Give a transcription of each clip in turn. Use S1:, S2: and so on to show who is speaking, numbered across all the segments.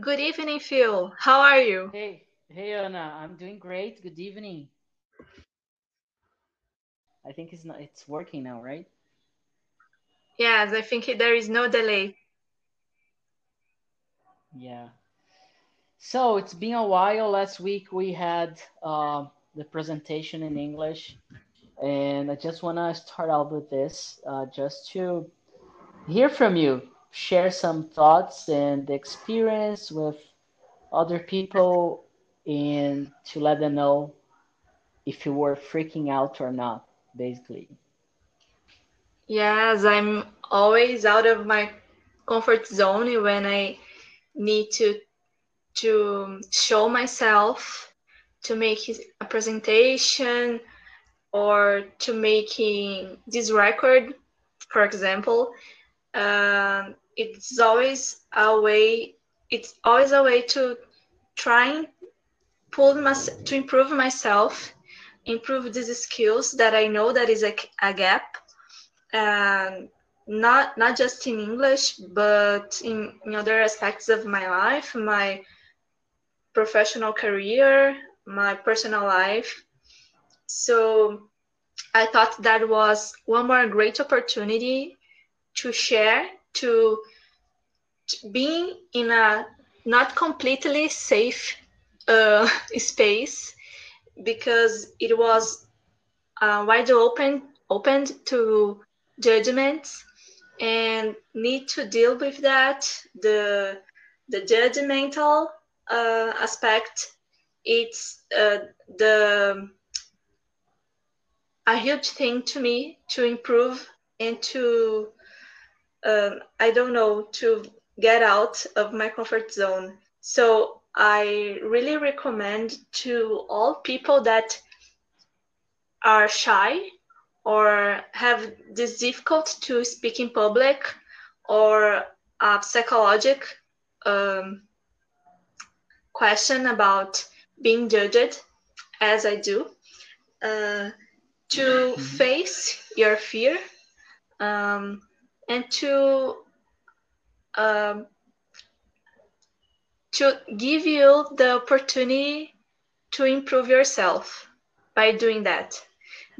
S1: Good evening, Phil. How are you?
S2: Hey, hey Anna, I'm doing great. Good evening. I think it's not it's working now, right?
S1: Yes, I think there is no delay.
S2: Yeah. So it's been a while. Last week we had uh, the presentation in English, and I just want to start out with this uh, just to hear from you, share some thoughts and experience with other people, and to let them know if you were freaking out or not, basically.
S1: Yes, I'm always out of my comfort zone when I need to to show myself, to make a presentation, or to making this record, for example. Uh, it's always a way. It's always a way to try and pull my, to improve myself, improve these skills that I know that is a, a gap and not not just in English, but in, in other aspects of my life, my professional career, my personal life. So I thought that was one more great opportunity to share, to, to being in a not completely safe uh, space because it was uh, wide open, opened to judgments and need to deal with that. The the judgmental uh, aspect it's uh, the a huge thing to me to improve and to um, i don't know to get out of my comfort zone. So i really recommend to all people that are shy or have this difficult to speak in public or a psychological um, question about being judged as i do uh, to face your fear um, and to um, to give you the opportunity to improve yourself by doing that.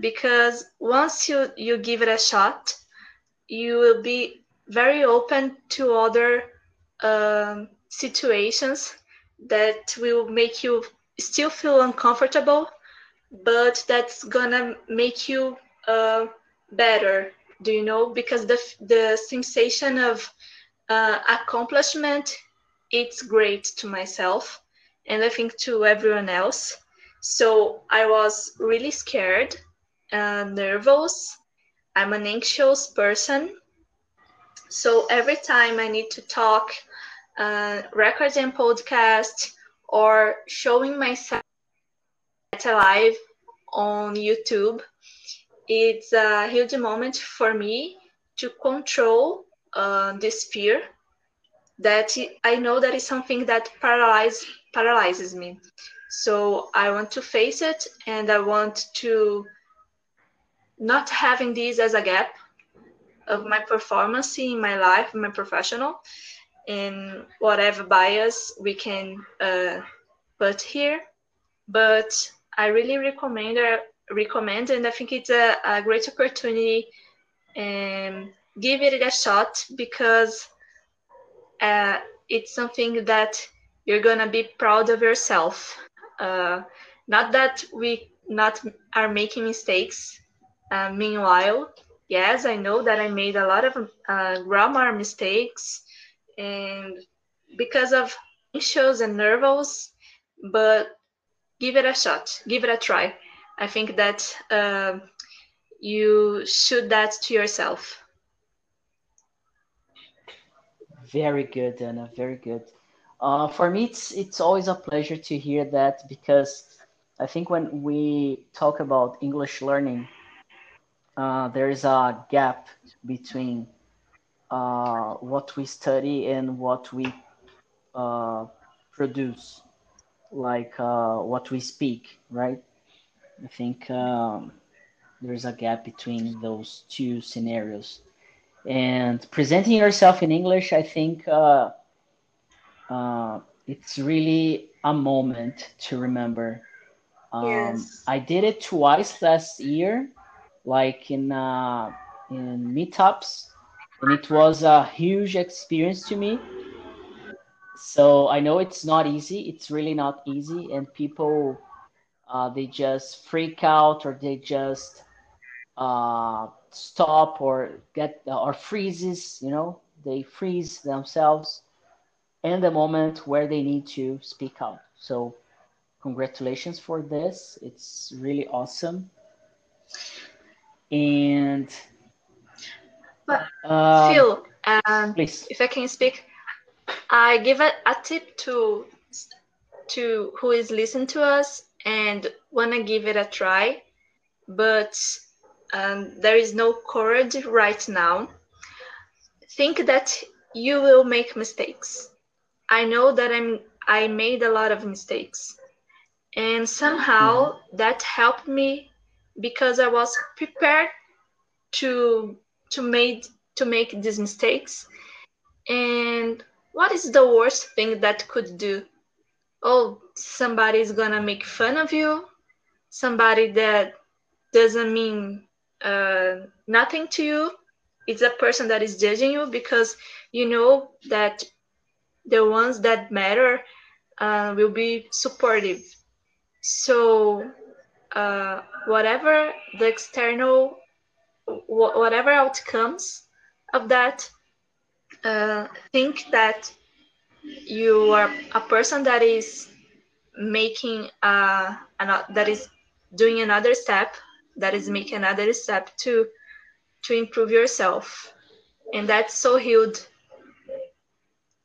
S1: Because once you you give it a shot you will be very open to other um, situations that will make you still feel uncomfortable but that's gonna make you uh, better do you know? Because the the sensation of uh, accomplishment it's great to myself and i think to everyone else. So i was really scared uh, nervous. I'm an anxious person. So every time i need to talk uh, records and podcast or showing myself live on youtube it's a huge moment for me to control uh, this fear that I know that is something that paralyze, paralyzes me. So I want to face it and I want to not having this as a gap of my performance in my life, my professional, and whatever bias we can uh, put here. But I really recommend uh, recommend, and I think it's a, a great opportunity and give it a shot because uh, it's something that you're gonna be proud of yourself. Uh, not that we not are making mistakes. Uh, meanwhile, yes, I know that I made a lot of uh, grammar mistakes, and because of issues and nerves, but give it a shot, give it a try. I think that uh, you should that to yourself.
S2: Very good, Anna. Very good. Uh, for me, it's it's always a pleasure to hear that because I think when we talk about English learning, uh, there is a gap between uh, what we study and what we uh, produce, like uh, what we speak, right? I think um, there's a gap between those two scenarios. And presenting yourself in English, I think uh, uh, it's really a moment to remember. Um,
S1: Yes.
S2: I did it twice last year, like in uh, in meetups, and it was a huge experience to me. So I know it's not easy. It's really not easy, and people uh, they just freak out or they just uh, stop or get or freezes. You know, they freeze themselves in the moment where they need to speak out. So congratulations for this. It's really awesome. And
S1: But
S2: um,
S1: Phil, um,
S2: please.
S1: if I can speak, I give a, a tip to to who is listening to us and wanna give it a try, but um, there is no courage right now. Think that you will make mistakes. I know that I'm I made a lot of mistakes, and somehow that helped me because I was prepared to to make to make these mistakes. And what is the worst thing that could do? Oh, somebody's gonna make fun of you. Somebody that doesn't mean uh, nothing to you. It's a person that is judging you because you know that the ones that matter uh, will be supportive. So, uh, whatever the external, wh- whatever outcomes of that, uh, think that you are a person that is making uh, that is doing another step, that is making another step to to improve yourself, and that's so huge.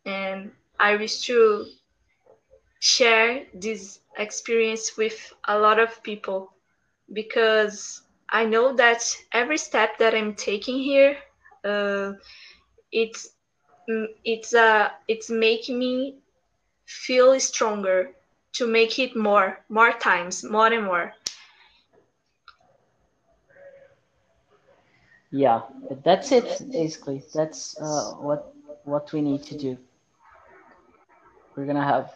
S1: And I wish to share this experience with a lot of people because I know that every step that I'm taking here, uh, it's it's uh it's making me feel stronger to make it more, more times, more and more.
S2: Yeah, that's it basically. That's uh, what what we need to do. We're gonna have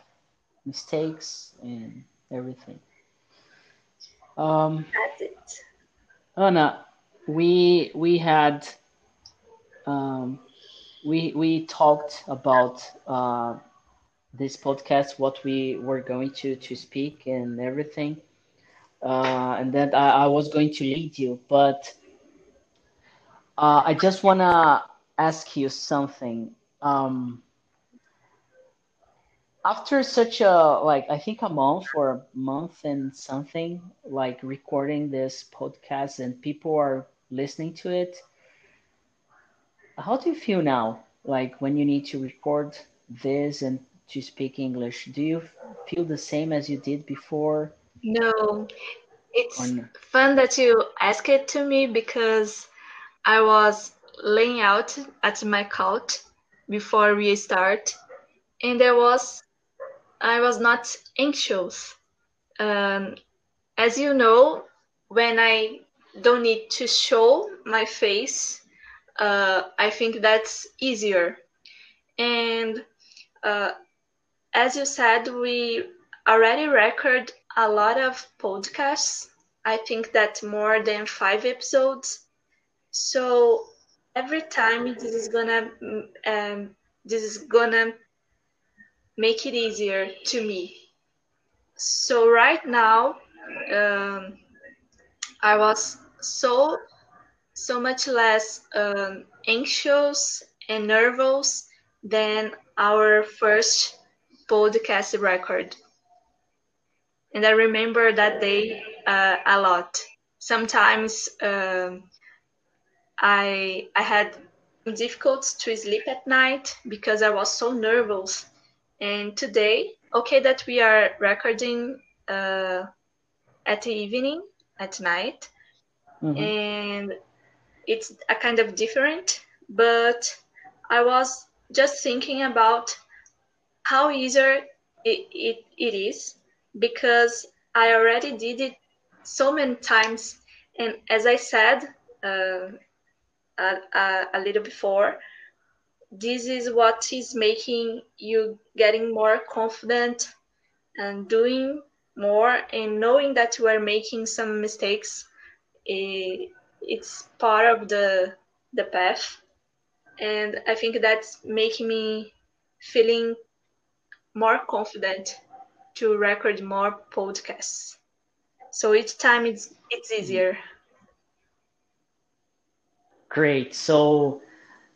S2: mistakes and everything. Um,
S1: That's it.
S2: Anna, we we had um, we we talked about uh, this podcast, what we were going to to speak and everything, uh, and then I, I was going to lead you, but uh, I just wanna ask you something. Um, after such a like I think a month or a month and something like recording this podcast and people are listening to it, how do you feel now? Like when you need to record this and to speak English, do you feel the same as you did before?
S1: No, it's fun that you ask it to me because I was laying out at my couch before we start, and there was I was not anxious. Um, as you know, when I don't need to show my face, uh, I think that's easier. And uh, as you said, we already record a lot of podcasts. I think that more than five episodes. So every time this is gonna um, this is gonna make it easier to me. So right now, um, I was so so much less um, anxious and nervous than our first podcast record. And I remember that day uh, a lot. Sometimes um, I I had difficulties to sleep at night because I was so nervous. And today, okay, that we are recording uh, at the evening, at night,
S2: Mhm.
S1: and it's a kind of different but i was just thinking about how easier it, it, it is because i already did it so many times. And as i said uh, a, a, a little before this is what is making you getting more confident and doing more and knowing that you are making some mistakes eh, it's part of the the path and i think that's making me feeling more confident to record more podcasts so each time it's it's easier
S2: Great. So,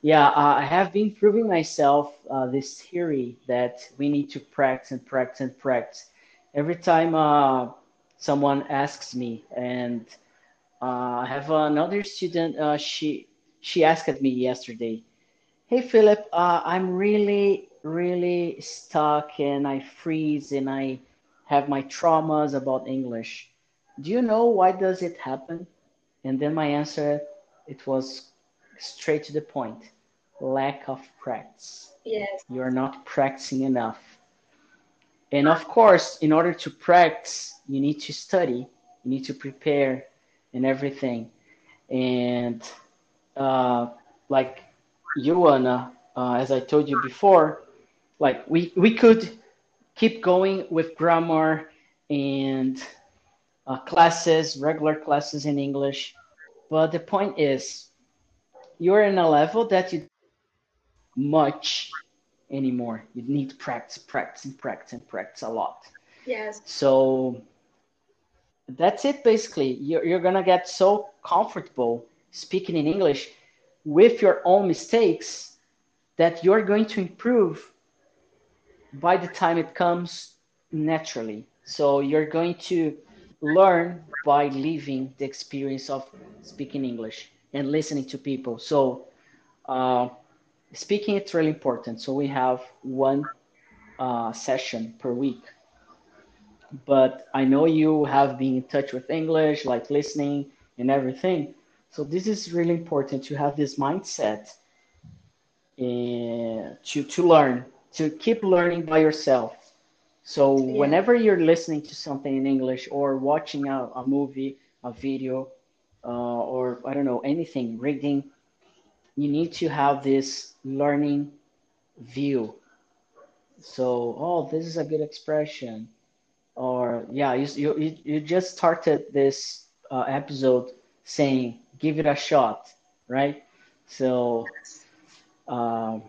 S2: yeah, uh, I have been proving myself uh, this theory that we need to practice and practice and practice. Every time uh, someone asks me, and uh, I have another student, uh, she she asked me yesterday, "Hey Philip, uh, I'm really really stuck and I freeze and I have my traumas about English. Do you know why does it happen?" And then my answer it was straight to the point lack of practice.
S1: yes
S2: You're not practicing enough. And of course, in order to practice, you need to study, you need to prepare and everything. And uh, like you, Anna, uh, as I told you before, like we, we could keep going with grammar and uh, classes, regular classes in English. But the point is, you're in a level that you much anymore. You need to practice, practice, and practice, and practice a lot.
S1: yes
S2: So that's it basically. You're, you're gonna get so comfortable speaking in English with your own mistakes that you're going to improve by the time it comes naturally. So you're going to learn by living the experience of speaking English and listening to people. So uh, speaking it's really important. So we have one uh, session per week. But I know you have been in touch with English, like listening and everything. So this is really important to have this mindset and to to learn, to keep learning by yourself. So
S1: yeah
S2: whenever you're listening to something in English or watching a, a movie, a video, uh, or I don't know, anything, reading, you need to have this learning view. So, oh, this is a good expression. Or, yeah, you, you, you just started this uh, episode saying, give it a shot, right? So, um,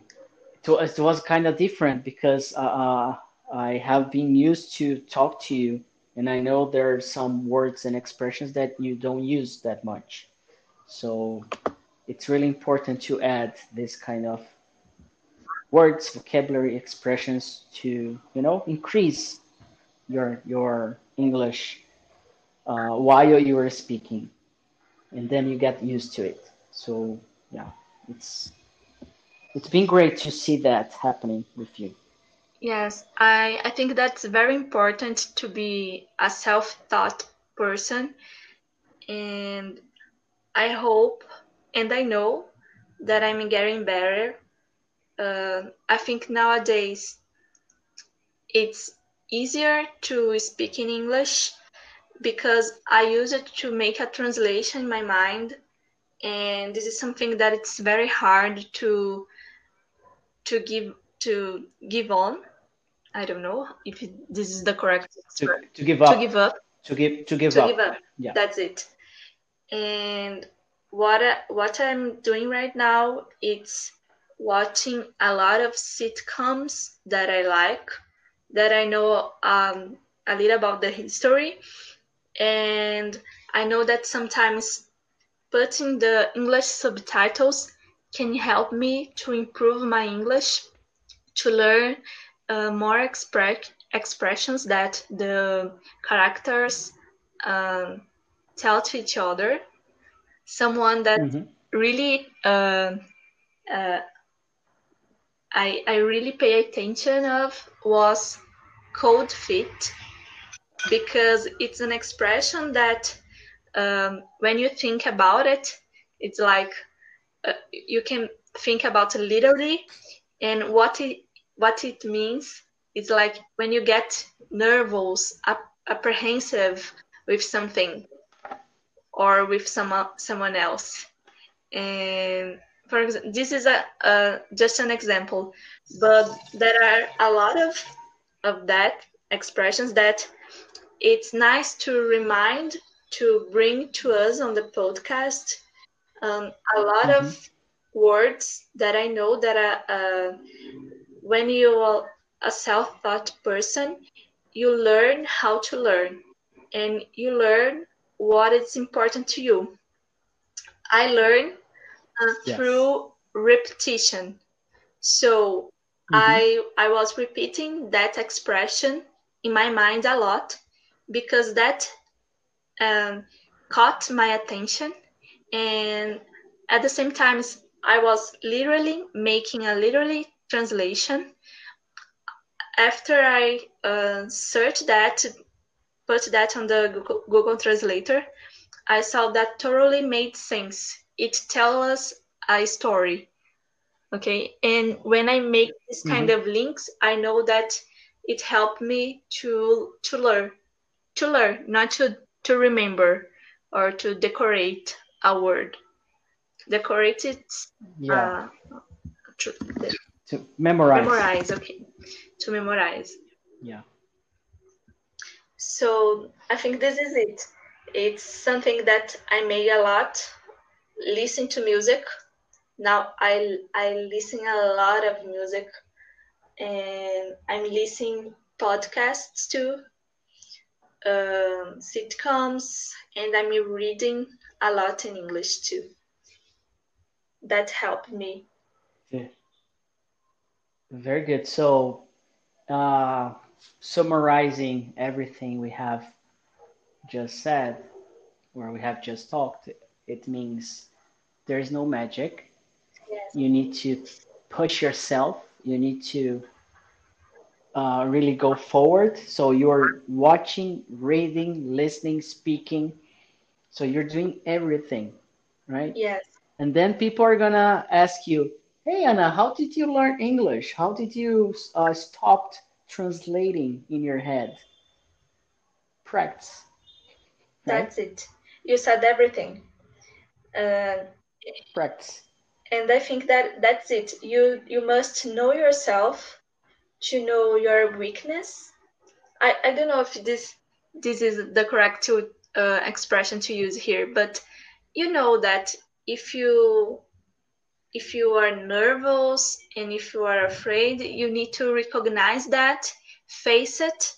S2: it was, was kind of different because uh, uh, I have been used to talk to you, and I know there are some words and expressions that you don't use that much. So it's really important to add this kind of words, vocabulary, expressions to you know increase your your English uh, while you were speaking, and then you get used to it. So yeah, it's it's been great to see that happening with you.
S1: yes i i think that's very important to be a self-taught person and i hope and i know that i'm getting better uh, i think nowadays it's easier to speak in english because i use it to make a translation in my mind. And this is something that it's very hard to to give to give on. I don't know if it, this is the correct
S2: To to give up.
S1: to give up.
S2: To give to give
S1: to
S2: up.
S1: give up.
S2: Yeah.
S1: that's it. And what I, what i'm doing right now it's watching a lot of sitcoms that i like that i know um, a little about the history and i know that sometimes putting the english subtitles can help me to improve my english to learn uh, more expre- expressions that the characters um, tell to each other. Someone that
S2: hmm
S1: really uh, uh, I, I really pay attention of was cold feet. Because it's an expression that um, when you think about it, it's like uh, you can think about it literally and what it what it means is like when you get nervous ap- apprehensive with something or with someone someone else. And for example, this is a uh, just an example, but there are a lot of of that expressions that it's nice to remind to bring to us on the podcast um, a lot mm-hmm. of words that I know that uh, uh, when you are a self-taught person, you learn how to learn and you learn what is important to you. I learn uh, through repetition. So mm-hmm. I I was repeating that expression in my mind a lot because that um, caught my attention and at the same time i was literally making a literally translation after i uh, searched that put that on the google, google translator i saw that totally made sense it tells us a story okay and when i make this kind mm-hmm. of links i know that it helped me to to learn to learn not to to remember or to decorate a word. Decorate it.
S2: Yeah. Uh, to, to memorize.
S1: Memorize. Okay. To memorize.
S2: Yeah.
S1: So I think this is it. It's something that I make a lot. Listen to music. Now I I listen a lot of music, and I'm listening podcasts too um, sitcoms, and I'm reading a lot in English too. That helped me.
S2: Yeah. Very good. So, uh, summarizing everything we have just said, or we have just talked, it means there is no magic.
S1: Yes.
S2: You need to push yourself. You need to uh, really go forward. So you're watching, reading, listening, speaking. So you're doing everything, right?
S1: Yes.
S2: And then people are gonna ask you, "Hey Anna, how did you learn English? How did you uh, stop translating in your head?" Practice.
S1: Right? That's it. You said everything. Uh,
S2: Practice.
S1: And I think that that's it. You you must know yourself to know your weakness. I, I don't know if this this is the correct uh, expression to use here, but you know that if you if you are nervous and if you are afraid, you need to recognize that, face it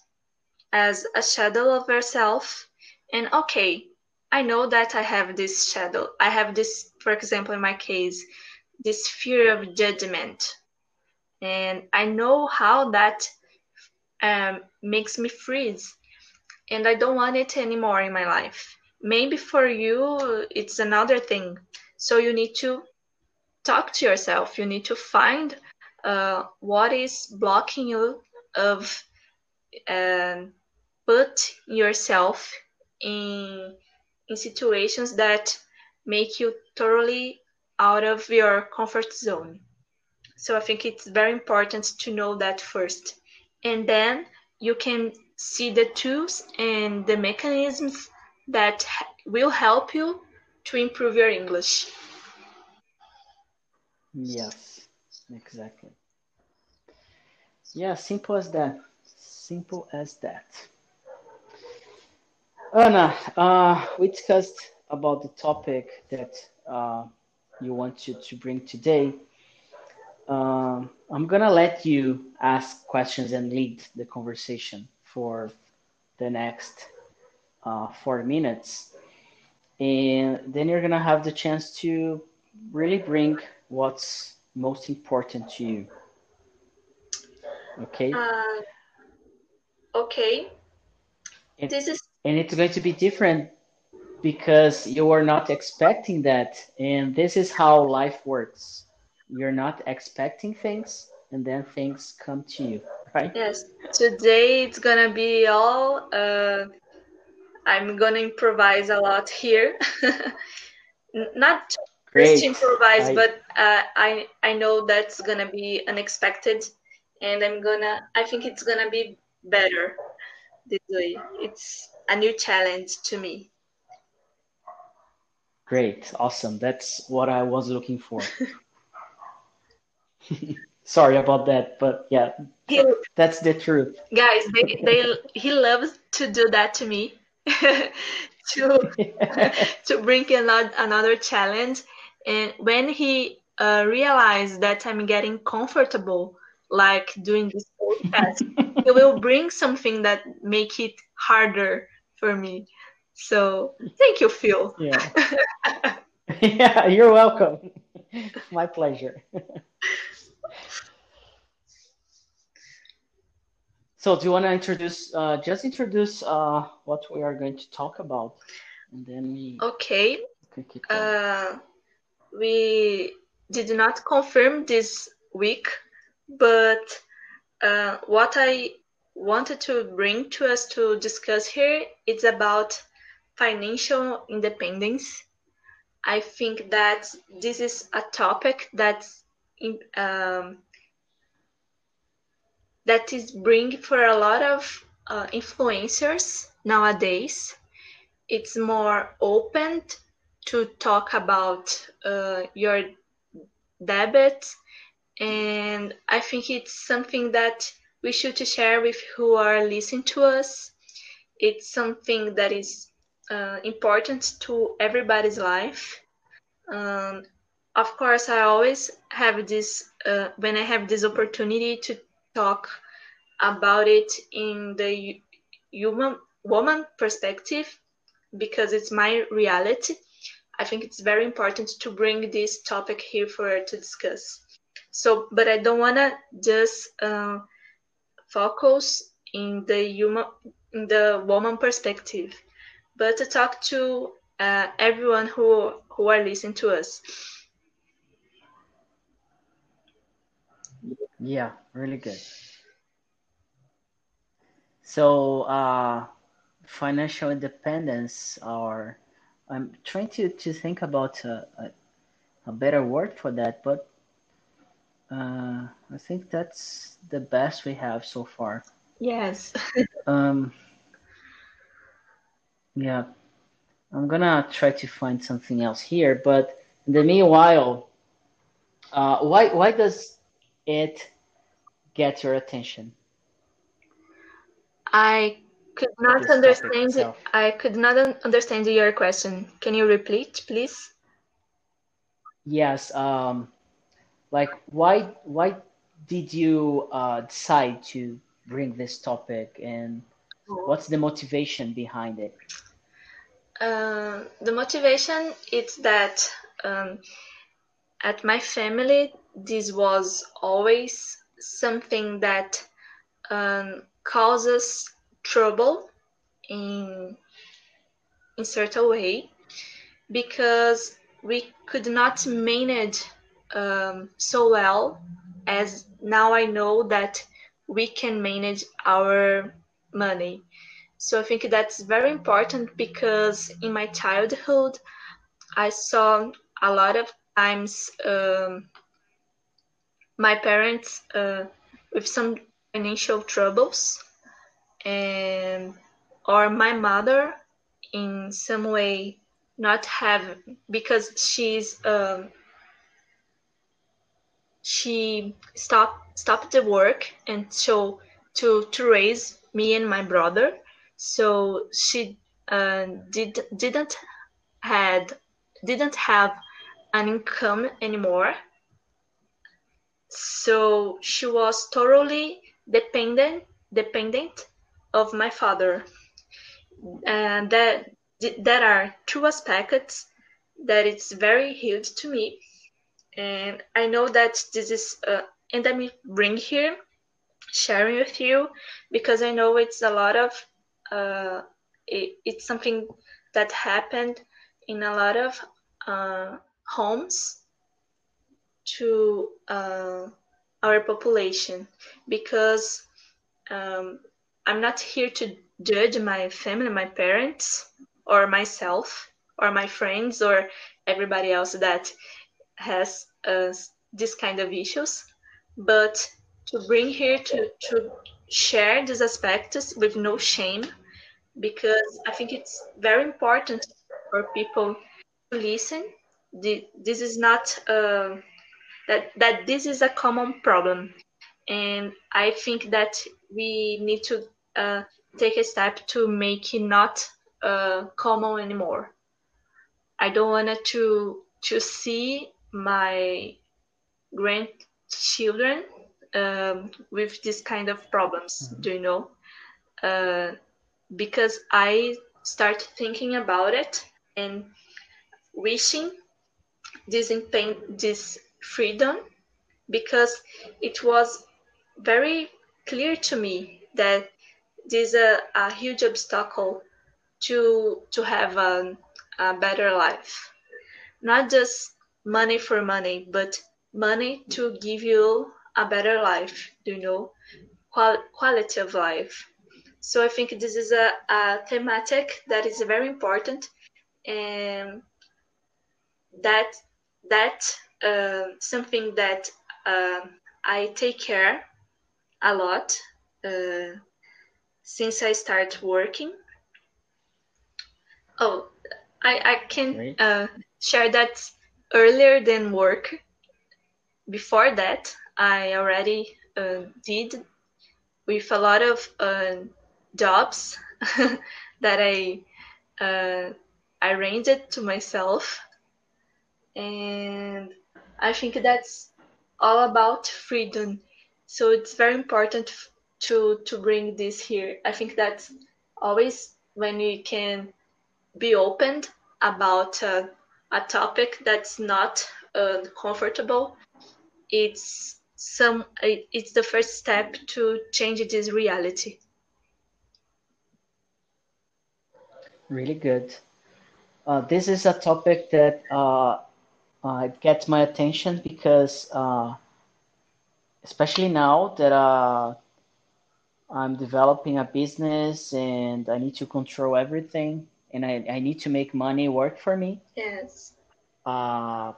S1: as a shadow of yourself, and okay, I know that I have this shadow. I have this, for example, in my case, this fear of judgment and I know how that um, makes me freeze, and I don't want it anymore in my life. Maybe for you, it's another thing. So you need to talk to yourself. You need to find uh, what is blocking you of uh, put yourself in in situations that make you totally out of your comfort zone. So I think it's very important to know that first. And then you can see the tools and the mechanisms that will help you to improve your English.
S2: Yes, exactly. Yeah, simple as that. Simple as that. Anna, uh, we discussed about the topic that uh, you want to, to bring today uh, I'm gonna let you ask questions and lead the conversation for the next uh, four minutes, and then you're gonna have the chance to really bring what's most important to you. Okay.
S1: Uh, okay.
S2: This is and it's going to be different because you are not expecting that, and this is how life works. You're not expecting things and then things come to you right?
S1: Yes. Today it's gonna be all uh, i'm gonna improvise a lot here. Not just improvise I... but uh, i i know that's gonna be unexpected and i'm gonna i think it's gonna be better this way. It's a new challenge to me
S2: Great, awesome. That's what I was looking for. Sorry about that, but yeah, he, that's the truth.
S1: Guys, they, they he loves to do that to me. to to bring another another challenge and when he uh, realized that I'm getting comfortable like doing this podcast, he will bring something that make it harder for me. So thank you, Phil.
S2: Yeah. yeah, you're welcome. My pleasure. so do you want to introduce uh, just introduce uh, what we are going to talk about and then we
S1: okay uh, we did not confirm this week but uh, what i wanted to bring to us to discuss here is about financial independence i think that this is a topic that's um, that is bring for a lot of uh, influencers nowadays. It's more open to talk about uh, your debit, and I think it's something that we should share with who are listening to us. It's something that is uh, important to everybody's life. Um, of course, I always have this uh, when I have this opportunity to talk about it in the human woman perspective because it's my reality. I think it's very important to bring this topic here for to discuss. So, but I don't want to just uh, focus in the human, in the woman perspective, but to talk to uh, everyone who who are listening to us.
S2: Yeah, really good. So, uh, financial independence, or I'm trying to, to think about a, a, a better word for that, but uh, I think that's the best we have so far.
S1: Yes.
S2: um, yeah, I'm gonna try to find something else here, but in the meanwhile, uh, why why does it get your attention?
S1: I could not understand. I could not understand your question. Can you repeat, please?
S2: Yes. Um, like, why why did you uh, decide to bring this topic, and what's the motivation behind it?
S1: Uh, the motivation is that um, at my family, this was always something that um, causes trouble in in certain way because we could not manage um, so well as now I know that we can manage our money. So I think that's very important because in my childhood, I saw a lot of times um, my parents uh, with some financial troubles and or my mother in some way not have because she's um, she stopped stopped the work and so to to raise me and my brother. So she uh, did didn't had didn't have an income anymore. So she was thoroughly dependent dependent of my father. And that that are two aspects that it's very huge to me and i know that this is uh, me bring here sharing with you because i know it's a lot of uh, it, it's something that happened in a lot of uh, homes to uh, our population because um, I'm not here to judge my family, my parents, or myself, or my friends, or everybody else that has uh, this kind of issues, but to bring here to, to share these aspects with no shame, because I think it's very important for people to listen. The, This is not uh, that that this is a common problem, and I think that we need to uh, take a step to make it not uh, common anymore. I don't want to to see my grandchildren um, with this kind of problems. Mm-hmm. Do you know? Uh, because I start thinking about it and wishing this pain, this freedom, because it was very clear to me that this is a, a huge obstacle to to have a, a better life. Not just money for money, but money to give you a better life, you know, qual- quality of life. So I think this is a, a thematic that is very important and that that uh, something that uh, I take care a lot uh, since I start working. Oh, I, I can uh, share that earlier than work. Before that, I already uh, did with a lot of uh, jobs that I uh, arranged to myself, and I think that's all about freedom. So it's very important to to bring this here. I think that's always when you can be open about uh, a topic that's not uh, comfortable. It's some it's the first step to change this reality.
S2: Really good. Uh, this is a topic that uh, uh, gets my attention because uh, especially now that uh, i'm developing a business and i need to control everything and i, I need to make money work for me.
S1: Yes.
S2: Uh,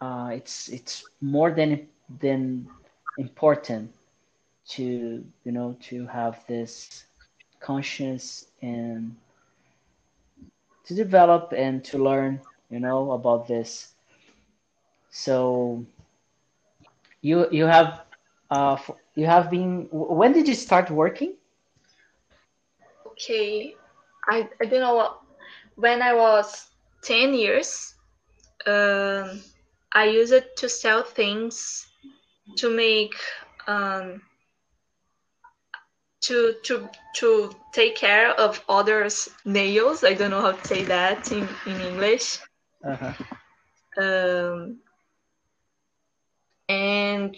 S2: uh, it's it's more than than important to you know to have this conscience and to develop and to learn you know about this. So you you have uh you have been when did you start working?
S1: Okay i i don't know what, when i was 10 years um I use it to sell things, to make um, to to to take care of others' nails. I don't know how to say that in in English. Uh-huh. Um, and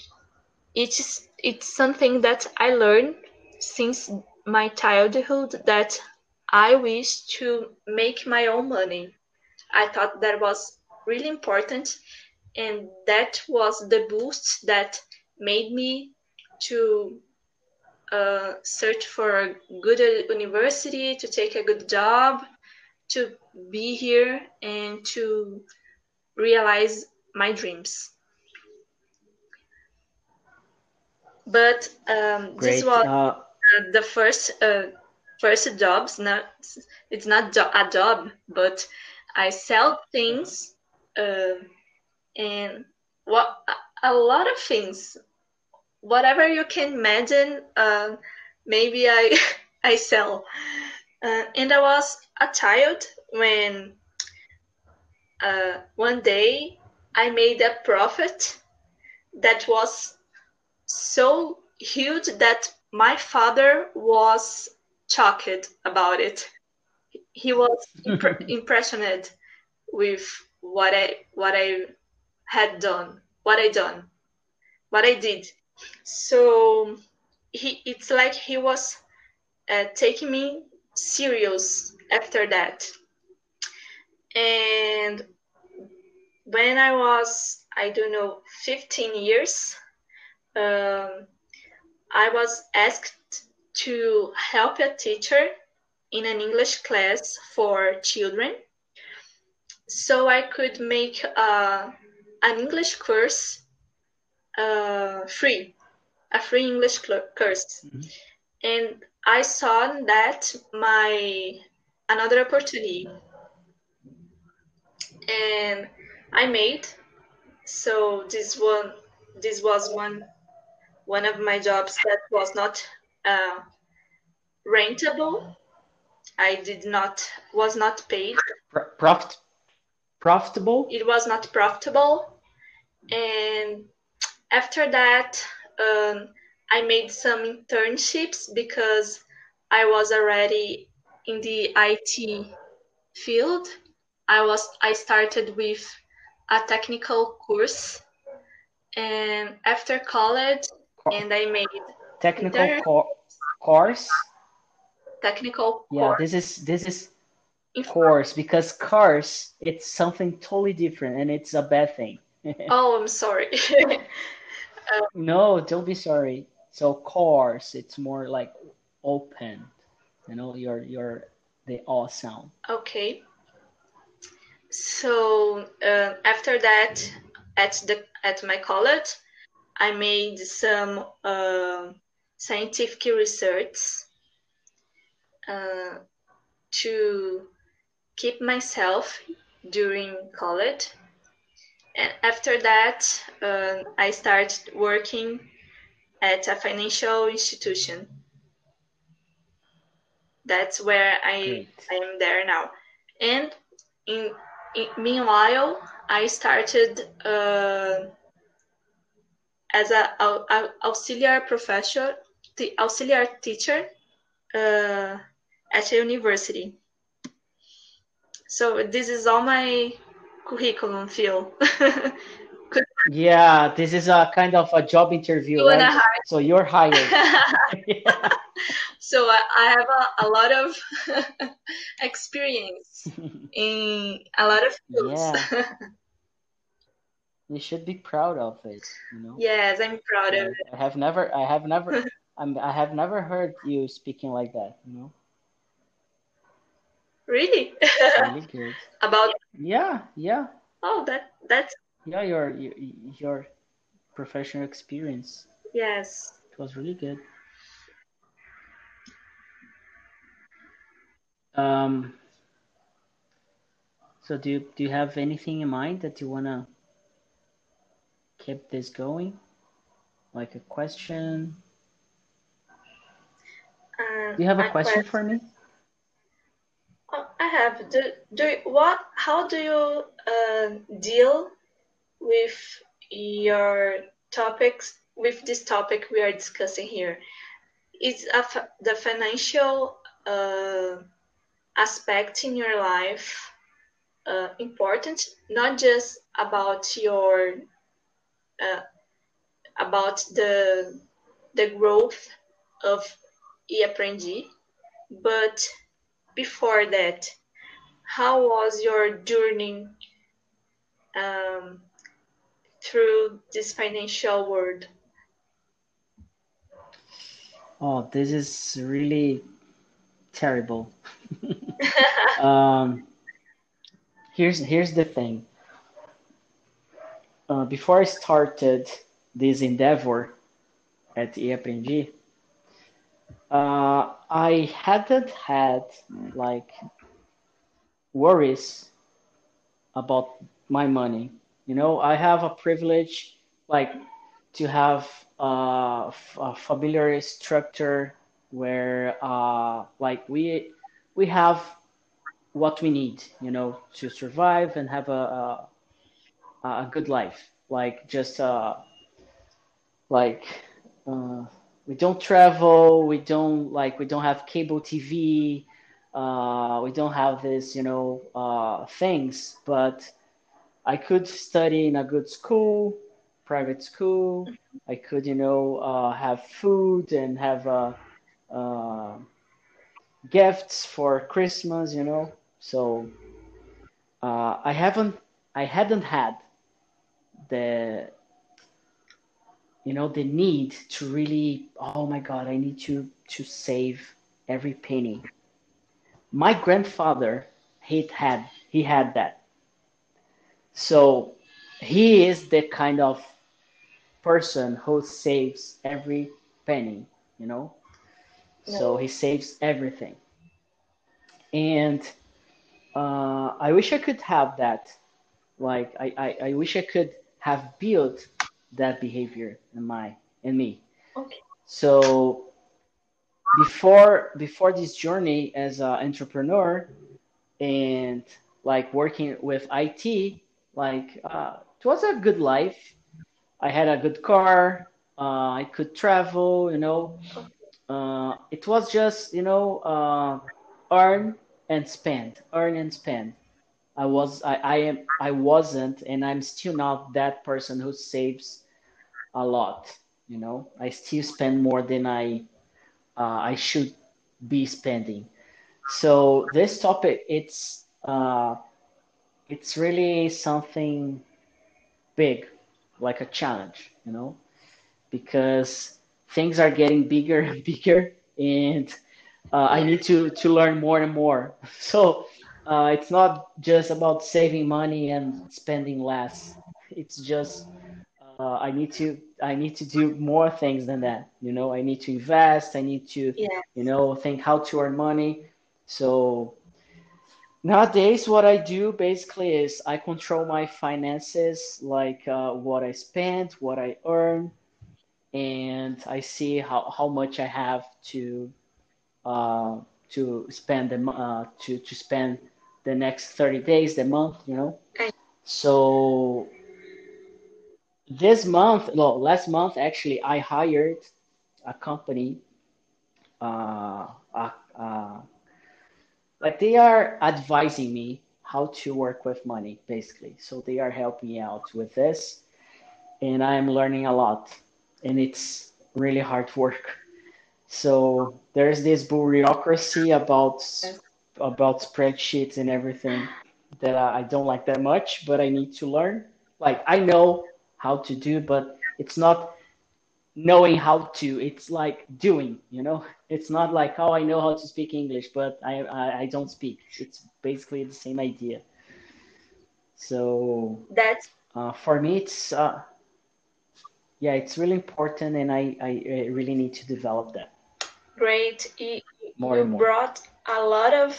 S1: it's it's something that I learned since my childhood that I wish to make my own money. I thought that was really important and that was the boost that made me to uh, search for a good university to take a good job to be here and to realize my dreams but um, this was uh, the first uh, first jobs not it's not jo- a job but i sell things uh, and what a lot of things. Whatever you can imagine uh, maybe i i sell. Uh, and i was a child when uh, one day i made a profit that was so huge that my father was shocked about it he was imp- impressed with what i what i had done, what I done, what I did. So he, it's like he was uh, taking me serious after that. And when I was, I don't know, 15 years, um, I was asked to help a teacher in an English class for children so I could make a an English course uh, free, a free English course. Mm-hmm. And I saw that my another opportunity and I made. So this one, this was one one of my jobs that was not uh, rentable. I did not was not paid.
S2: Profit, profitable.
S1: It was not profitable, and after that, um, I made some internships because I was already in the IT field. I was I started with a technical course, and after college, and I made
S2: technical co course.
S1: Technical
S2: yeah,
S1: course.
S2: this is this is course because cars it's something totally different and it's a bad thing.
S1: oh, I'm sorry.
S2: uh, no, don't be sorry. So course, it's more like open. You know, your your they all sound.
S1: Okay. So uh, after that, at the at my college, I made some uh, scientific research uh, to keep myself during college. And after that, uh, I started working at a financial institution. That's where I, I am there now. And in, in meanwhile, I started uh, as a, a, a, auxiliary professor, the auxiliary teacher uh, at a university. So this is all my curriculum, Phil.
S2: yeah, this is a kind of a job interview,
S1: you
S2: right? So you're hired.
S1: yeah. So I, I have a, a lot of experience in a lot of fields.
S2: Yeah. you should be proud of it, you know.
S1: Yes, I'm proud
S2: yeah.
S1: of it.
S2: I have never, I have never, I'm, I have never heard you speaking like that, you know.
S1: Really?
S2: really good.
S1: About
S2: yeah, yeah.
S1: Oh, that that's
S2: yeah. Your your your professional experience.
S1: Yes.
S2: It was really good. Um. So do you, do you have anything in mind that you wanna keep this going? Like a question?
S1: Uh,
S2: do you have a question, question for me?
S1: Oh, I have. Do, do what? How do you uh, deal with your topics? With this topic we are discussing here, is the financial uh, aspect in your life uh, important? Not just about your uh, about the the growth of e-aprendi, but before that, how was your journey um, through this financial world?
S2: Oh, this is really terrible. um, here's here's the thing. Uh, before I started this endeavor at e-aprendi, uh, I hadn't had like worries about my money. You know, I have a privilege like to have uh, a familiar structure where uh, like we we have what we need, you know, to survive and have a a, a good life. Like just uh, like uh, we don't travel we don't like we don't have cable tv uh, we don't have this you know uh, things. But i could study in a good school private school. I could you know uh, have food and have uh, uh, gifts for christmas you know. So uh, i haven't i hadn't had the you know the need to really oh my god i need to to save every penny. My grandfather he had he had that. So he is the kind of person who saves every penny you know? So he saves everything. And uh, i wish i could have that. Like I, I, I wish I could have built that behavior in my in me.
S1: Okay.
S2: So before before this journey as an entrepreneur and like working with IT, like uh, it was a good life. I had a good car. Uh, I could travel. You know, uh, it was just you know uh, earn and spend, earn and spend. I was I, I am I wasn't and I'm still not that person who saves a lot. You know, I still spend more than I uh, I should be spending. So this topic it's uh, it's really something big, like a challenge, you know, because things are getting bigger and bigger, and uh, I need to to learn more and more. So uh, it's not just about saving money and spending less. It's just uh, I need to I need to do more things than that. You know, I need to invest. I need to you know think how to earn money. So nowadays, what I do basically is I control my finances, like uh, what I spend, what I earn, and I see how, how much I have to uh, to spend the uh, to to spend the next 30 days, the month, you know.
S1: Okay.
S2: So this month, no, last month actually, I hired a company. Uh, uh, uh, like they are advising me how to work with money, basically. So they are helping me out with this, and I'm learning a lot, and it's really hard work. So there's this bureaucracy about about spreadsheets and everything that I I don't like that much, but I need to learn. Like I know how to do, but it's not knowing how to. It's like doing, you know? It's not like, oh, I know how to speak English, but I I, I don't speak. It's basically the same idea. So
S1: That's
S2: uh, for me, it's uh, yeah, it's really important, and I, I I really need to develop that
S1: great. You,
S2: more
S1: you
S2: more.
S1: brought a lot of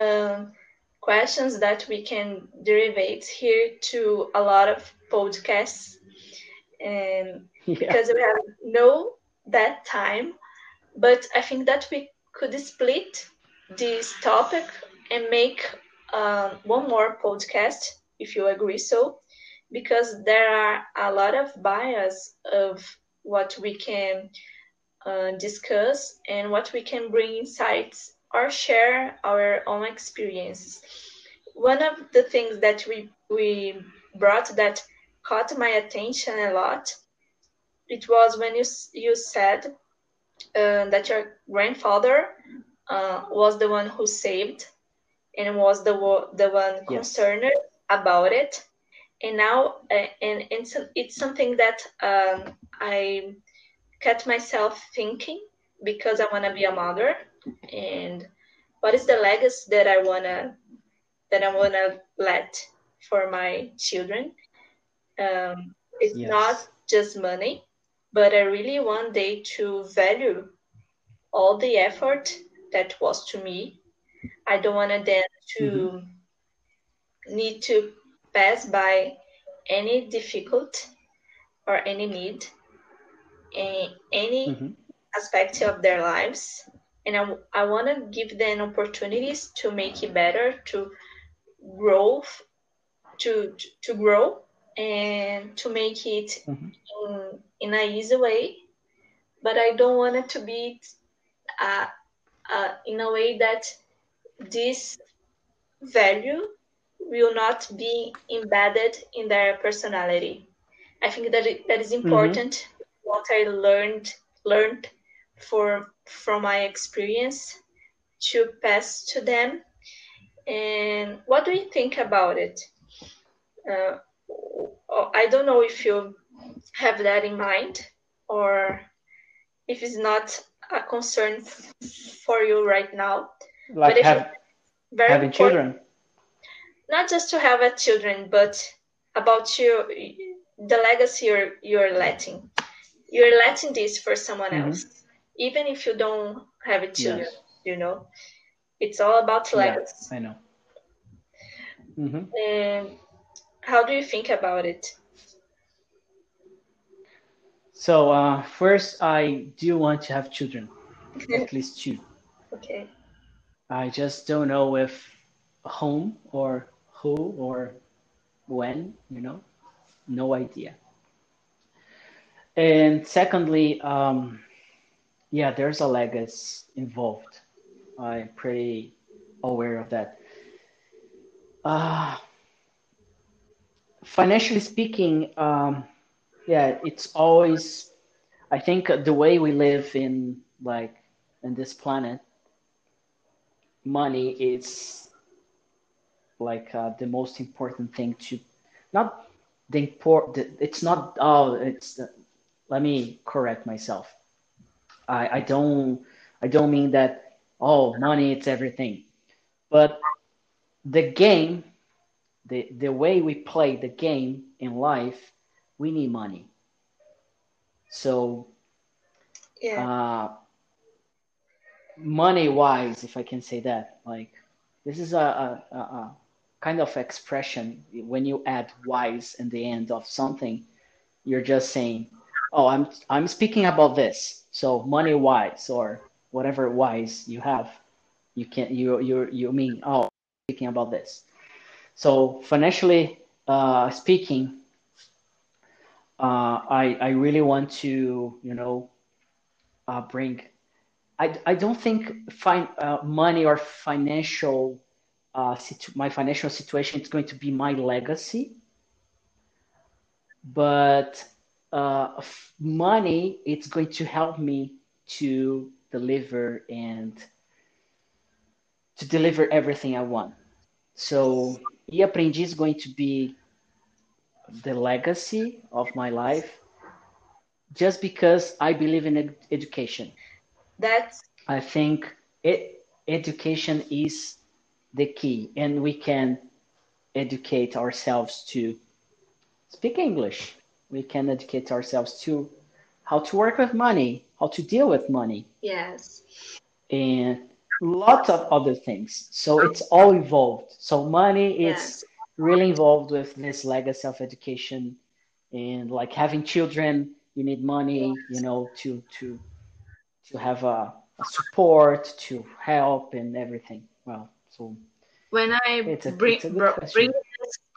S1: um, questions that we can derivate here to a lot of podcasts. And
S2: Yeah.
S1: because we have no that time, but I think that we could split this topic and make um, one more podcast if you agree so, because there are a lot of bias of what we can uh, discuss and what we can bring insights or share our own experiences. One of the things that we we brought that caught my attention a lot it was when you you said uh, that your grandfather uh, was the one who saved and was the the one
S2: Yes.
S1: concerned about it and now uh, and it's it's something that um, I kept myself thinking because I want to be a mother and what is the legacy that I wanna that I wanna let for my children um, it's
S2: Yes.
S1: not just money, but I really want they to value all the effort that was to me. I don't want them to need to pass by any difficult or any need any
S2: hmm
S1: aspect of their lives. And I, I want to give them opportunities to make it better, to grow, to, to grow and to make it
S2: hmm
S1: in, in a easy way, but I don't want it to be uh, uh, in a way that this value will not be embedded in their personality. I think that it, that is important. What I learned learned for from my experience to pass to them. And what do you think about it? Uh, I don't know if you have that in mind or if it's not a concern for you right now.
S2: Like
S1: if you-
S2: have,
S1: Very
S2: having children.
S1: not just to have a children, but about you, the legacy you're, you're letting. You're letting this for someone
S2: Mhm.
S1: else, even if you don't have a children.
S2: Yes.
S1: You know, it's all about legacy.
S2: I know. hmm
S1: And how do you think about it?
S2: So uh, first, I do want to have children, at least two.
S1: Okay.
S2: I just don't know if whom or who or when, you know, no idea. And secondly, um, yeah, there's a legacy involved. I'm pretty aware of that. Uh, financially speaking, um, yeah, it's always, I think the way we live in like in this planet, money is like uh, the most important thing to, not the import. It's not. Oh, it's. Let me correct myself. I I don't I don't mean that. Oh, money it's everything, but the game, the the way we play the game in life we need money. So,
S1: yeah.
S2: uh, money wise, if I can say that, like this is a, a, a kind of expression when you add wise in the end of something, you're just saying, oh, I'm I'm speaking about this. So money wise or whatever wise you have, you can you you you mean oh speaking about this. So financially uh, speaking, uh, I I really want to you know uh, bring. I I don't think find uh, money or financial uh, situ- my financial situation is going to be my legacy, but uh, money it's going to help me to deliver and to deliver everything I want. So e aprendi is going to be the legacy of my life just because I believe in ed- education.
S1: That's
S2: I think it, education is the key, and we can educate ourselves to speak English. We can educate ourselves to how to work with money, how to deal with money.
S1: Yes.
S2: And lots of other things. So it's all involved. So money is really involved with this legacy of education and like having children you need money you know to to to have a, a support to help and everything well so
S1: when i it's a, bring, it's bring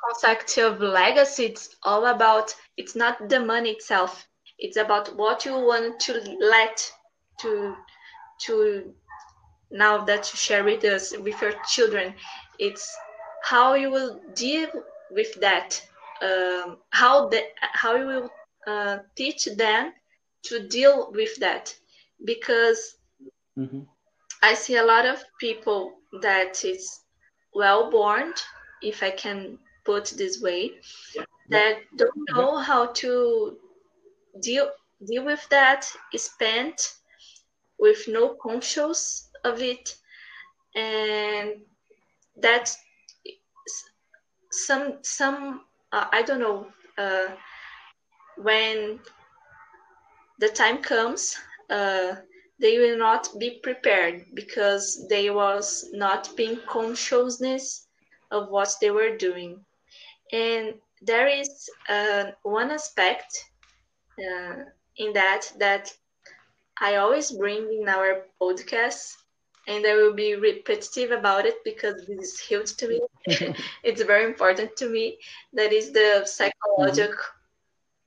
S1: concept of legacy it's all about it's not the money itself. It's about what you want to let to to now that you share with us with your children. It's how you will deal with that um, how the, how you will uh, teach them to deal with that. Because
S2: mm-hmm.
S1: i see a lot of people that is well born if i can put this way yeah. that don't know yeah. how to deal deal with that spend with no conscious of it and that's some some uh, I don't know uh, when the time comes uh, they will not be prepared because they was not being consciousness of what they were doing and there is uh, one aspect uh, in that that I always bring in our podcast and I will be repetitive about it because this is huge to me. it's very important to me. That is the psychological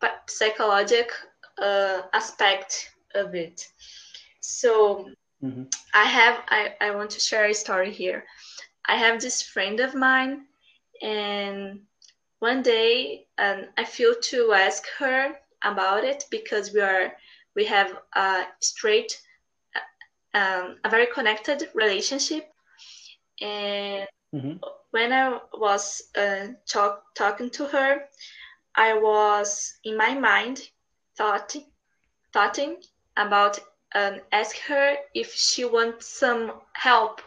S1: mm-hmm. psychological uh, aspect of it. So
S2: mm-hmm.
S1: I have I, I want to share a story here. I have this friend of mine, and one day um, I feel to ask her about it because we are we have a straight um, a very connected relationship. And
S2: mm-hmm.
S1: when I was uh, talk, talking to her, I was in my mind thought, thoughting about um, ask her if she wants some help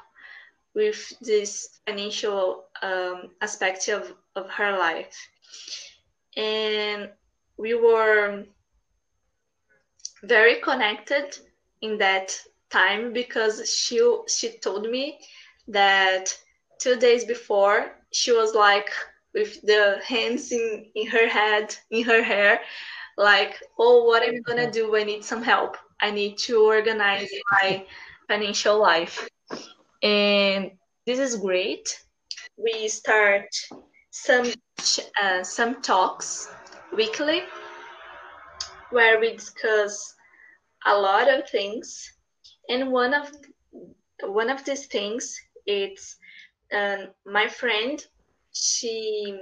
S1: with this financial um, aspect of, of her life. And we were very connected in that time because she she told me that two days before she was like with the hands in, in her head, in her hair, like, oh, what am I gonna do? I need some help. I need to organize my financial life. And this is great. We start some uh, some talks weekly where we discuss a lot of things, and one of one of these things it's um, my friend. She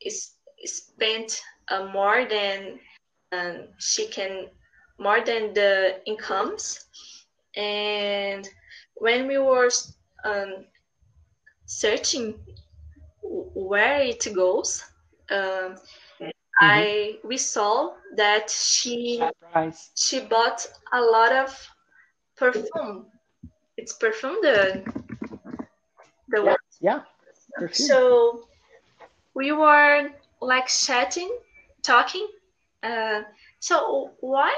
S1: is spent uh, more than um, she can more than the incomes and when we were um, searching where it goes um, mm-hmm. i we saw that she Surprise. she bought a lot of perfume it's perfume the
S2: the yeah, yeah. Perfume.
S1: so we were like chatting talking uh, so why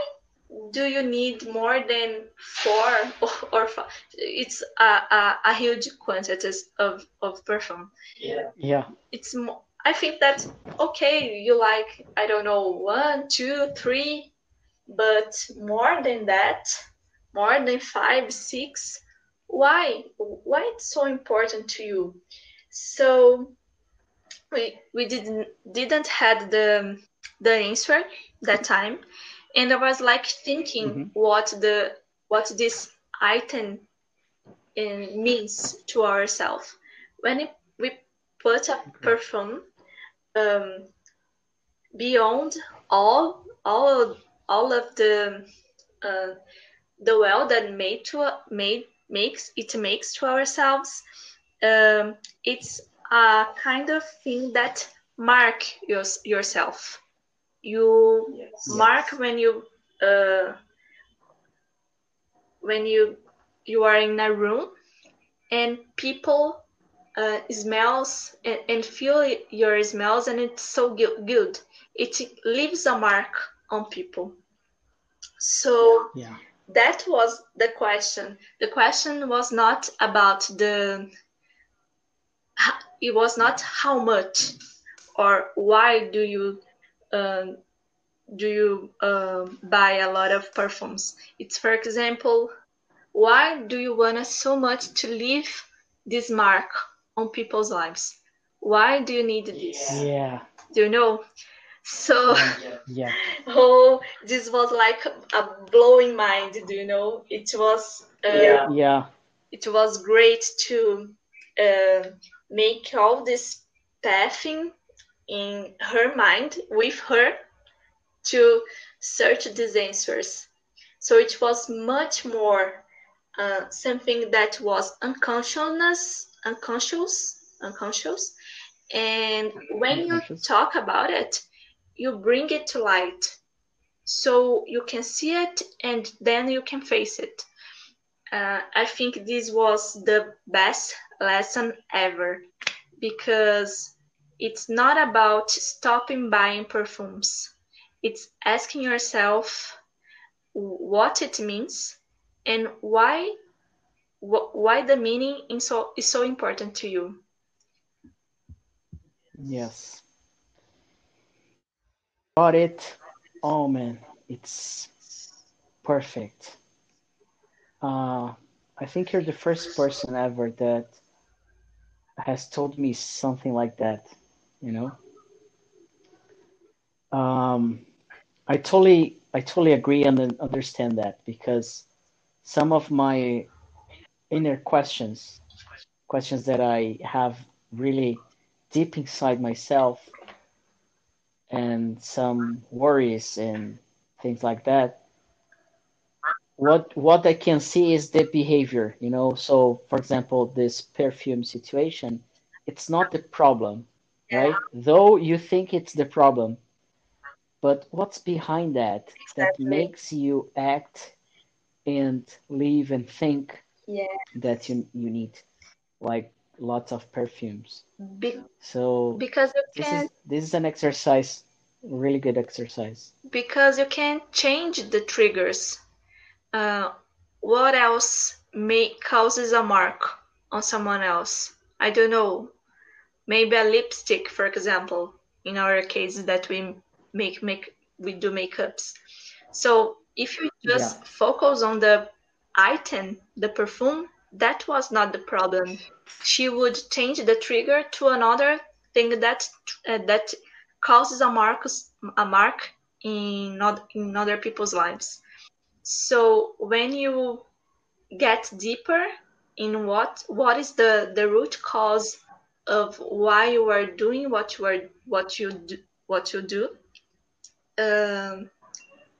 S1: do you need more than four or, or five? It's a, a, a, huge quantity of, of perfume.
S2: Yeah. Yeah.
S1: It's more, I think that okay, you like I don't know one, two, three, but more than that, more than five, six. Why? Why it's so important to you? So we we didn't didn't had the the answer that time and i was like thinking mm-hmm. what the what this item in, uh, means to ourselves when it, we put a perfume um, beyond all all all of the uh, the well that made to made makes it makes to ourselves um, it's a kind of thing that mark your, yourself you yes. mark yes. when you uh, when you you are in a room and people uh, smells and, and, feel your smells and it's so good it leaves a mark on people so
S2: yeah.
S1: that was the question the question was not about the it was not how much or why do you um, do you uh, buy a lot of perfumes? It's for example, why do you want us so much to leave this mark on people's lives? Why do you need this?
S2: Yeah.
S1: Do you know? So,
S2: yeah.
S1: oh, this was like a blowing mind. Do you know? It was.
S2: Uh, yeah. Yeah.
S1: It was great to uh, make all this pathing in her mind with her to search these answers. So it was much more uh, something that was unconscious, unconscious, unconscious. And when you talk about it, you bring it to light. So you can see it and then you can face it. Uh, I think this was the best lesson ever because it's not about stopping buying perfumes. It's asking yourself what it means and why why the meaning is so is so important to you.
S2: Yes. Got it. Oh man, it's perfect. Uh, I think you're the first person ever that has told me something like that you know? Um, i totally i totally agree and understand that because some of my inner questions questions that i have really deep inside myself and some worries and things like that what what i can see is the behavior you know? So for example this perfume situation it's not the problem right? Though you think it's the problem, but what's behind that exactly. that makes you act and live and think
S1: yeah.
S2: that you you need like lots of perfumes.
S1: Be-
S2: so
S1: because
S2: this is this is an exercise, really good exercise.
S1: Because you can't change the triggers. Uh, what else may causes a mark on someone else? I don't know maybe a lipstick, for example, in our case that we make make we do makeups. So if you just yeah. focus on the item, the perfume, that was not the problem. She would change the trigger to another thing that uh, that causes a mark a mark in not in other people's lives. So when you get deeper in what what is the the root cause of why you are doing what you are what you do what you do um,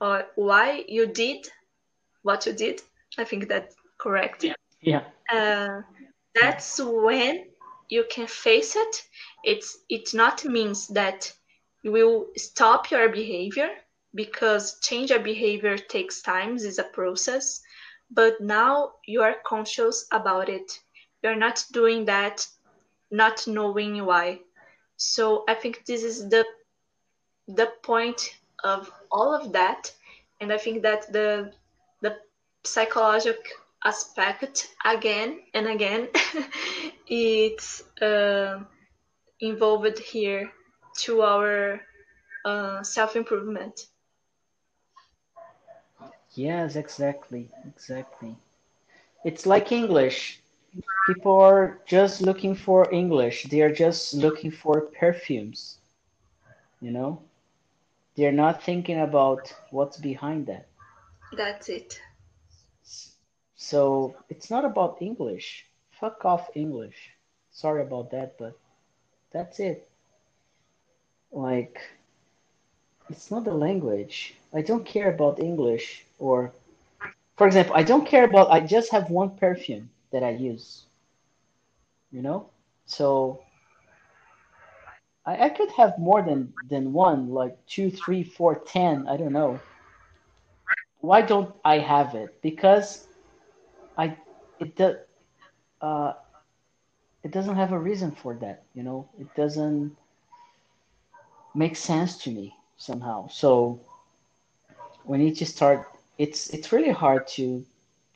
S1: or why you did what you did. I think that's correct.
S2: Yeah, yeah.
S1: Uh, that's when you can face it. It's it not means that you will stop your behavior because change of behavior takes time is a process but now you are conscious about it. You're not doing that not knowing why so i think this is the the point of all of that and i think that the the psychological aspect again and again it's uh, involved here to our uh, self-improvement
S2: Yes, exactly, exactly. It's like English. People are just looking for English. They are just looking for perfumes. You know? They're not thinking about what's behind that.
S1: That's it.
S2: So it's not about English. Fuck off English. Sorry about that, but that's it. Like, it's not the language. I don't care about English or, for example, I don't care about. I just have one perfume that I use. You know, so I, I could have more than than one, like two, three, four, ten. I don't know. Why don't I have it? Because I it does uh, it doesn't have a reason for that. You know, it doesn't make sense to me somehow. So we need to start. It's it's really hard to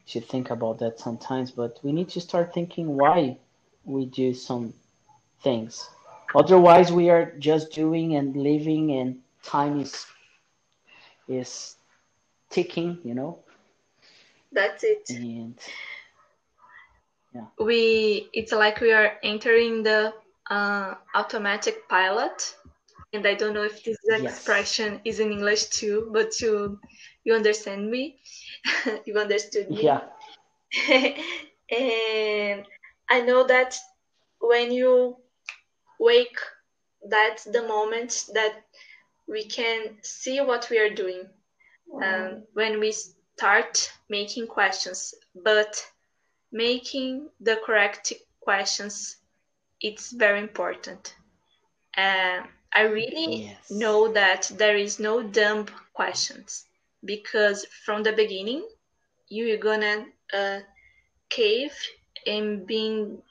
S2: to think about that sometimes, but we need to start thinking why we do some things. Otherwise, we are just doing and living, and time is is ticking. You know.
S1: That's it.
S2: And
S1: yeah. We it's like we are entering the uh, automatic pilot and I don't know if this yes. expression is in English too, but you you understand me, you understood me.
S2: Yeah.
S1: and I know that when you wake, that's the moment that we can see what we are doing. Um, when we start making questions, but making the correct questions, it's very important. Uh, I really yes. know that there is no dumb questions because from the beginning you're gonna uh, cave and being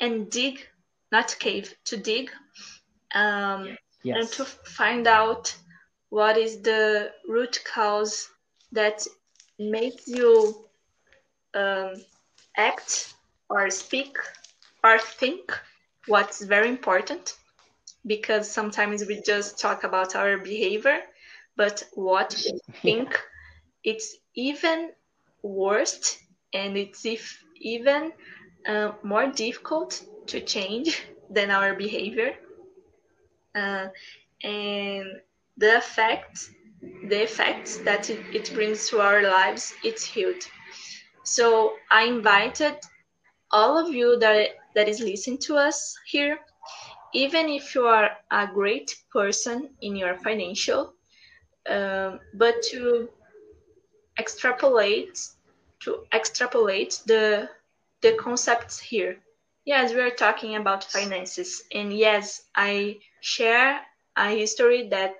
S1: and dig, not cave, to dig, um, yes. and to find out what is the root cause that makes you um, act or speak or think what's very important because sometimes we just talk about our behavior, but what we think it's even worse and it's if even uh, more difficult to change than our behavior. Uh, and the effect, the effects that it, it brings to our lives, it's huge. So I invited all of you that that is listening to us here even if you are a great person in your financial, um, but to extrapolate to extrapolate the the concepts here. Yes, we are talking about finances, and yes, I share a history that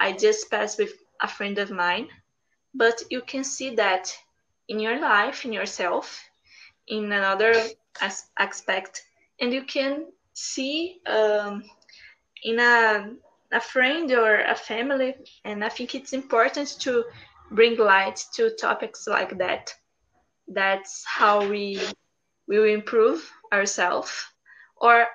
S1: I just passed with a friend of mine. But you can see that in your life, in yourself, in another as- aspect, and you can see um, in a, a friend or a family. And I think it's important to bring light to topics like that. That's how we will improve ourselves. Or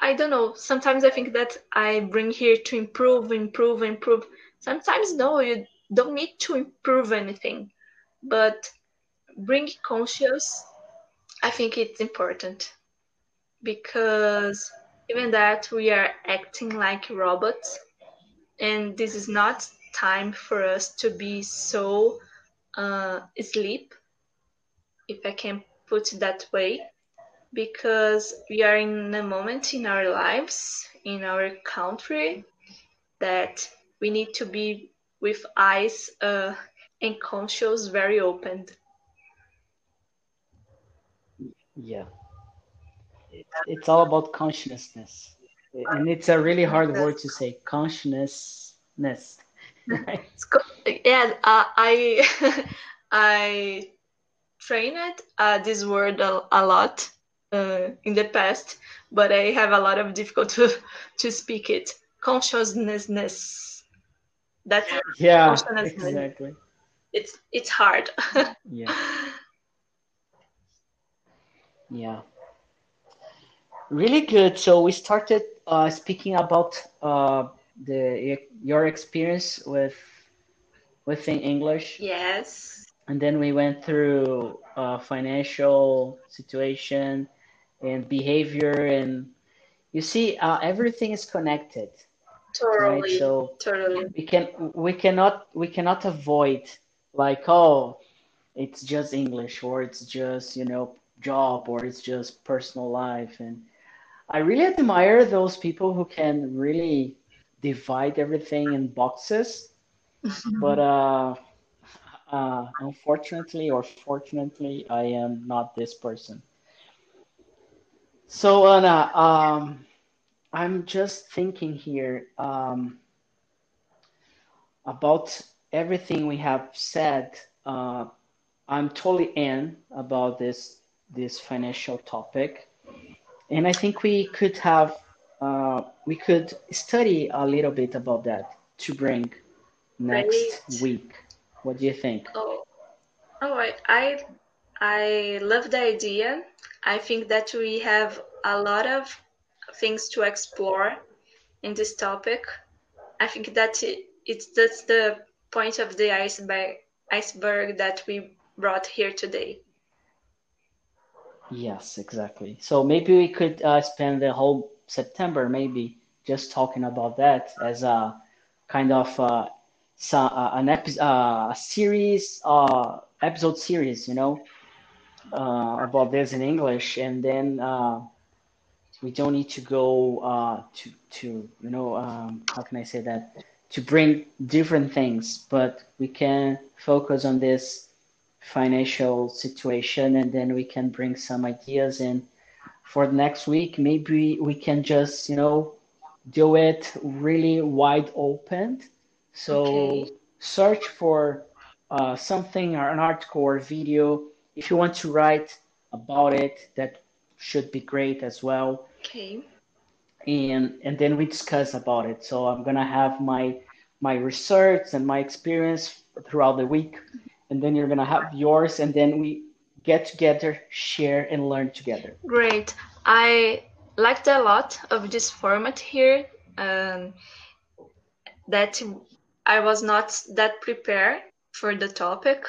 S1: I, don't know. Sometimes I think that I bring here to improve, improve, improve. Sometimes no, you don't need to improve anything, but bring conscious. I think it's important because even that we are acting like robots, and this is not time for us to be so uh, sleep, if I can put it that way, because we are in a moment in our lives, in our country, that we need to be with eyes uh, and conscious very opened.
S2: Yeah. It's, all about consciousness. And it's a really hard word to say, consciousness.
S1: Right? yeah, uh, I I trained uh, this word a, a lot uh, in the past, but I have a lot of difficulty to, to speak it. Consciousness. That's
S2: yeah, exactly.
S1: It's it's hard.
S2: yeah. Yeah. Really good. So we started uh, speaking about uh, the your experience with within English.
S1: Yes.
S2: And then we went through uh, financial situation and behavior, and you see, uh, everything is connected.
S1: Totally.
S2: Right? So
S1: totally.
S2: we can we cannot we cannot avoid like oh, it's just English or it's just you know job or it's just personal life and I really admire those people who can really divide everything in boxes. but uh, uh, unfortunately or fortunately, I am not this person. So Anna, um, I'm just thinking here um, about everything we have said. Uh, I'm totally in about this this financial topic, and I think we could have uh, we could study a little bit about that to bring next Great. week. What do you think?
S1: Oh, all right. I I love the idea. I think that we have a lot of things to explore in this topic. I think that it, it's that's the point of the iceberg iceberg that we brought here today.
S2: Yes, exactly. So maybe we could uh, spend the whole September maybe just talking about that as a kind of uh, so, uh, an episode, uh, a series, uh, episode series, you know, uh, about this in English, and then uh, we don't need to go uh, to to you know um, how can I say that to bring different things, but we can focus on this financial situation, and then we can bring some ideas and for the next week, maybe we can just, you know, do it really wide open. So okay. search for uh, something or an article or video. If you want to write about it, that should be great as well.
S1: Okay.
S2: And and then we discuss about it. So I'm gonna have my my research and my experience throughout the week, and then you're gonna have yours, and then we get together, share, and learn together.
S1: Great. I liked a lot of this format here. Um, that I was not that prepared for the topic.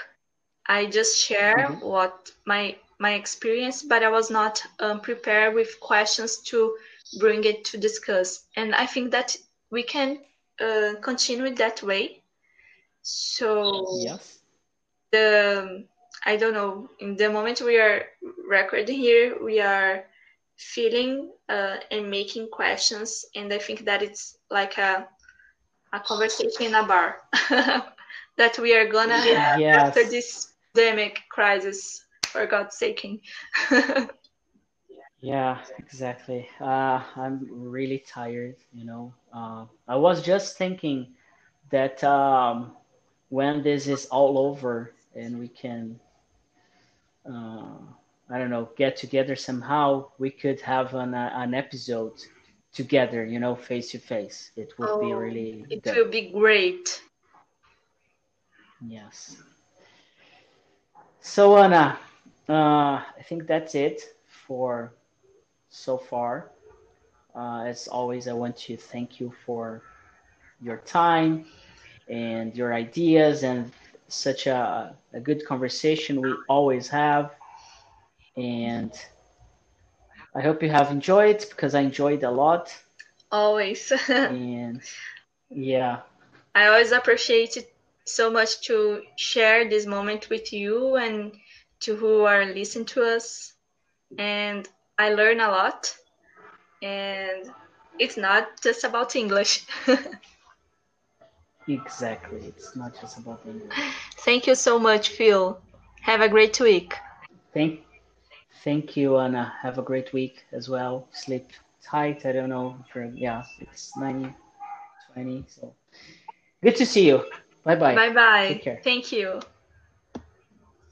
S1: I just share mm-hmm. what my my experience, but I was not um, prepared with questions to bring it to discuss. And I think that we can uh, continue that way. So
S2: yes.
S1: The I don't know. In the moment we are recording here, we are feeling uh, and making questions, and I think that it's like a a conversation in a bar that we are gonna have yes. after this pandemic crisis. For God's sake.
S2: yeah, exactly. Uh, I'm really tired. You know, uh, I was just thinking that um, when this is all over and we can uh, I don't know, get together somehow, we could have an, uh, an episode together, you know, face to face. It would oh, be really
S1: It good. will be great.
S2: Yes. So, Anna, uh, I think that's it for so far. Uh, as always, I want to thank you for your time and your ideas and such a, a good conversation we always have. And I hope you have enjoyed because I enjoyed a lot.
S1: Always.
S2: and yeah.
S1: I always appreciate it so much to share this moment with you and to who are listening to us. And I learn a lot. And it's not just about English.
S2: exactly. It's not just about English.
S1: Thank you so much, Phil. Have a great week.
S2: Thank thank you, Anna. Have a great week as well. Sleep tight. I don't know. For, yeah, it's 90, 20. So good to see you. Bye bye.
S1: Bye bye. Take care. Thank you.